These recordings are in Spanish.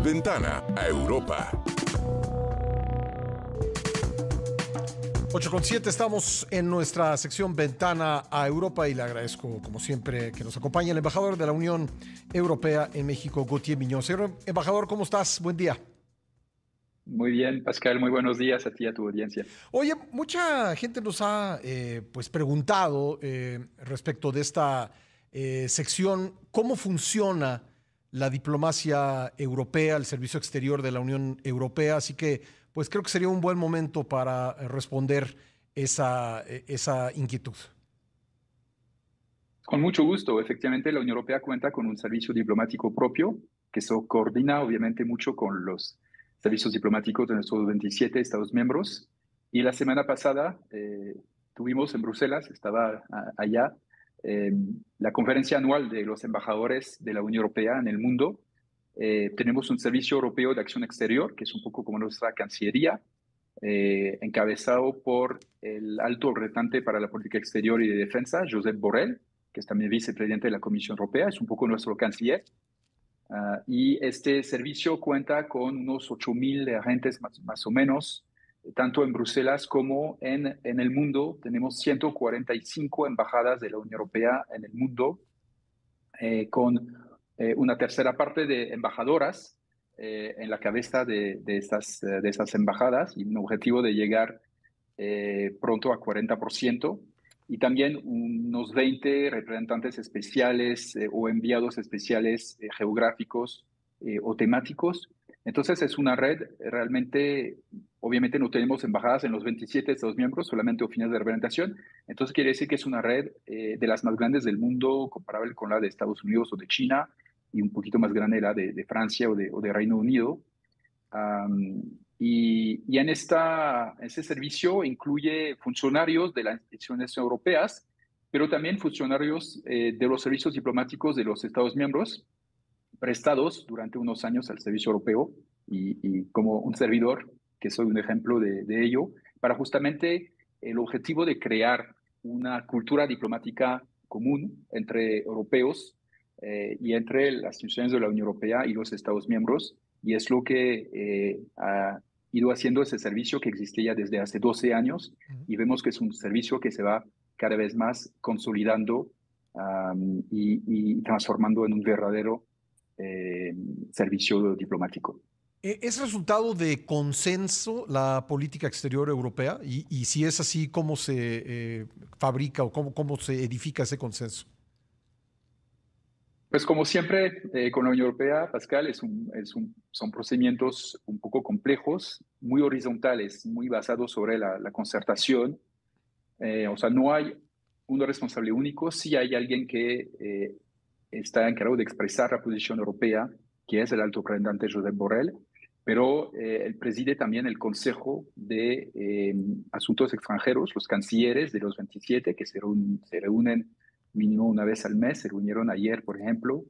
Ventana a Europa. 8 con 7 estamos en nuestra sección Ventana a Europa y le agradezco como siempre que nos acompañe el embajador de la Unión Europea en México, Gautier Miñón. Señor embajador, ¿cómo estás? Buen día. Muy bien, Pascal, muy buenos días a ti y a tu audiencia. Oye, mucha gente nos ha eh, pues preguntado eh, respecto de esta eh, sección, ¿cómo funciona la diplomacia europea, el servicio exterior de la Unión Europea? Así que, pues creo que sería un buen momento para responder esa, esa inquietud. Con mucho gusto. Efectivamente, la Unión Europea cuenta con un servicio diplomático propio que se coordina obviamente mucho con los servicios diplomáticos de nuestros 27 Estados miembros. Y la semana pasada eh, tuvimos en Bruselas, estaba allá, eh, la conferencia anual de los embajadores de la Unión Europea en el mundo. Eh, tenemos un servicio europeo de acción exterior, que es un poco como nuestra cancillería, encabezado por el alto representante para la política exterior y de defensa, Josep Borrell, que es también vicepresidente de la Comisión Europea, es un poco nuestro canciller. Ah, y este servicio cuenta con unos 8.000 agentes más, más, o menos, tanto en Bruselas como en, en el mundo. Tenemos 145 embajadas de la Unión Europea en el mundo, eh, con eh, una tercera parte de embajadoras eh, en la cabeza de, de, estas, de estas embajadas y un objetivo de llegar pronto a 40% y también unos 20 representantes especiales eh, o enviados especiales eh, geográficos eh, o temáticos. Entonces es una red realmente, obviamente no tenemos embajadas en los 27 Estados miembros, solamente oficinas de representación. Entonces quiere decir que es una red de las más grandes del mundo, comparable con la de Estados Unidos o de China, y un poquito más grande la de, Francia o de, o de Reino Unido. Y, en esta, ese servicio incluye funcionarios de las instituciones europeas, pero también funcionarios eh, de los servicios diplomáticos de los Estados miembros, prestados durante unos años al servicio europeo y, como un servidor, que soy un ejemplo de, ello, para justamente el objetivo de crear una cultura diplomática común entre europeos eh, y entre las instituciones de la Unión Europea y los Estados miembros. Y es lo que eh, ido haciendo ese servicio que existe ya desde hace 12 años y vemos que es un servicio que se va cada vez más consolidando y, transformando en un verdadero eh, servicio diplomático. ¿E-, ¿Es resultado de consenso la política exterior europea? Y, si es así, ¿cómo se eh, fabrica o cómo, cómo se edifica ese consenso? Pues como siempre eh, con la Unión Europea, Pascal, es un, es un, son procedimientos un poco complejos, muy horizontales, muy basados sobre la, concertación. Eh, o sea, no hay un responsable único, sí hay alguien que eh, está encargado de expresar la posición europea, que es el alto representante Josep Borrell, pero él preside también el Consejo de Asuntos Extranjeros, los cancilleres de los 27 que se, se reúnen mínimo una vez al mes, se reunieron ayer, por ejemplo,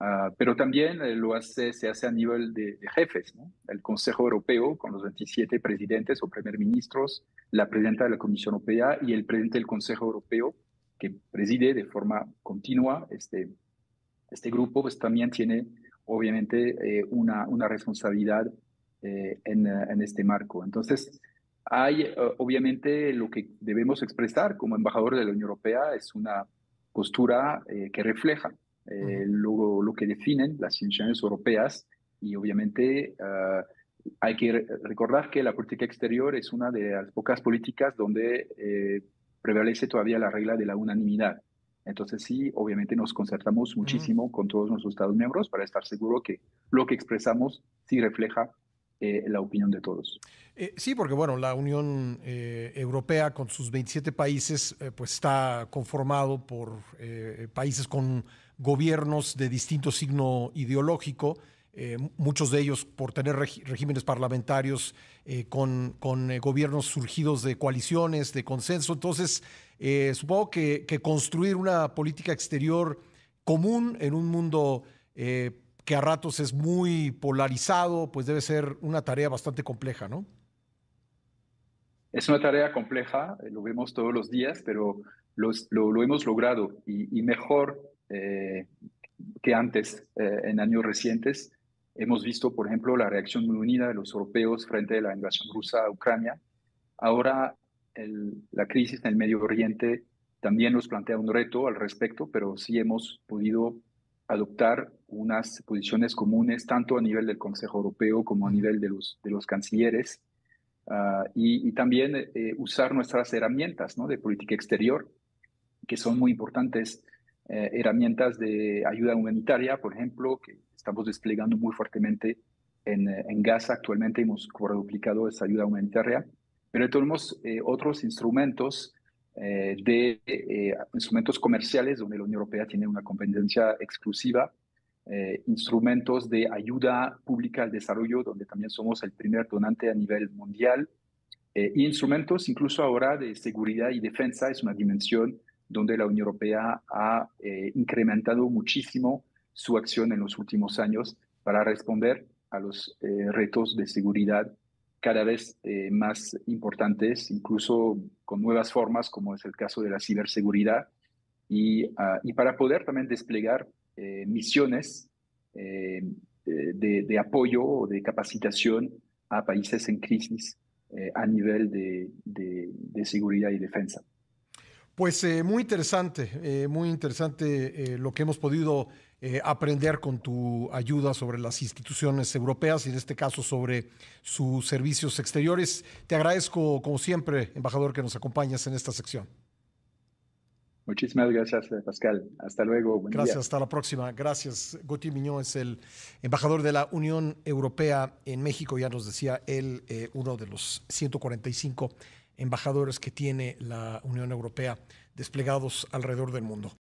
ah, pero también eh, lo hace, se hace a nivel de, jefes, ¿no? el Consejo Europeo con los 27 presidentes o primer ministros, la presidenta de la Comisión Europea y el presidente del Consejo Europeo, que preside de forma continua este, este grupo, pues también tiene obviamente eh, una, una responsabilidad eh, en, en, este marco. Entonces, hay obviamente lo que debemos expresar como embajador de la Unión Europea es una postura eh, que refleja lo, lo, que definen las instituciones europeas y obviamente ah, hay que recordar que la política exterior es una de las pocas políticas donde prevalece todavía la regla de la unanimidad. Entonces sí, obviamente nos concertamos muchísimo con todos nuestros Estados miembros para estar seguro que lo que expresamos sí refleja eh, la opinión de todos. Eh, sí, porque bueno, la Unión eh, Europea con sus 27 países pues está conformado por países con gobiernos de distinto signo ideológico, muchos de ellos por tener regímenes parlamentarios con, con gobiernos surgidos de coaliciones, de consenso. Entonces, supongo que, que, construir una política exterior común en un mundo que a ratos es muy polarizado, pues debe ser una tarea bastante compleja, ¿no? Es una tarea compleja, eh, lo vemos todos los días, pero lo, lo, hemos logrado y, mejor eh, que antes, eh, en años recientes. Hemos visto, por ejemplo, la reacción muy unida de los europeos frente a la invasión rusa a Ucrania. Ahora la crisis en el Medio Oriente también nos plantea un reto al respecto, pero sí hemos podido adoptar unas posiciones comunes tanto a nivel del Consejo Europeo como a nivel de los, de los cancilleres ah, y, también eh, usar nuestras herramientas ¿no? de política exterior, que son muy importantes, eh, herramientas de ayuda humanitaria, por ejemplo, que estamos desplegando muy fuertemente en, en Gaza. Actualmente hemos cuadruplicado esa ayuda humanitaria, pero tenemos eh, otros instrumentos eh, de eh, instrumentos comerciales donde la Unión Europea tiene una competencia exclusiva, instrumentos de ayuda pública al desarrollo donde también somos el primer donante a nivel mundial, e instrumentos incluso ahora de seguridad y defensa. Es una dimensión donde la Unión Europea ha incrementado muchísimo su acción en los últimos años para responder a los retos de seguridad cada vez eh, más importantes, incluso con nuevas formas, como es el caso de la ciberseguridad, y, ah, para poder también desplegar eh, misiones eh, de, apoyo o de capacitación a países en crisis a nivel de, seguridad y defensa. Pues muy interesante, muy interesante lo que hemos podido eh, aprender con tu ayuda sobre las instituciones europeas y en este caso sobre sus servicios exteriores. Te agradezco, como siempre, embajador, que nos acompañes en esta sección. Muchísimas gracias, eh, Pascal. Hasta luego. gracias, hasta la próxima. Gracias. Gautier Miñón es el embajador de la Unión Europea en México. Ya nos decía él, eh, uno de los 145 embajadores que tiene la Unión Europea desplegados alrededor del mundo.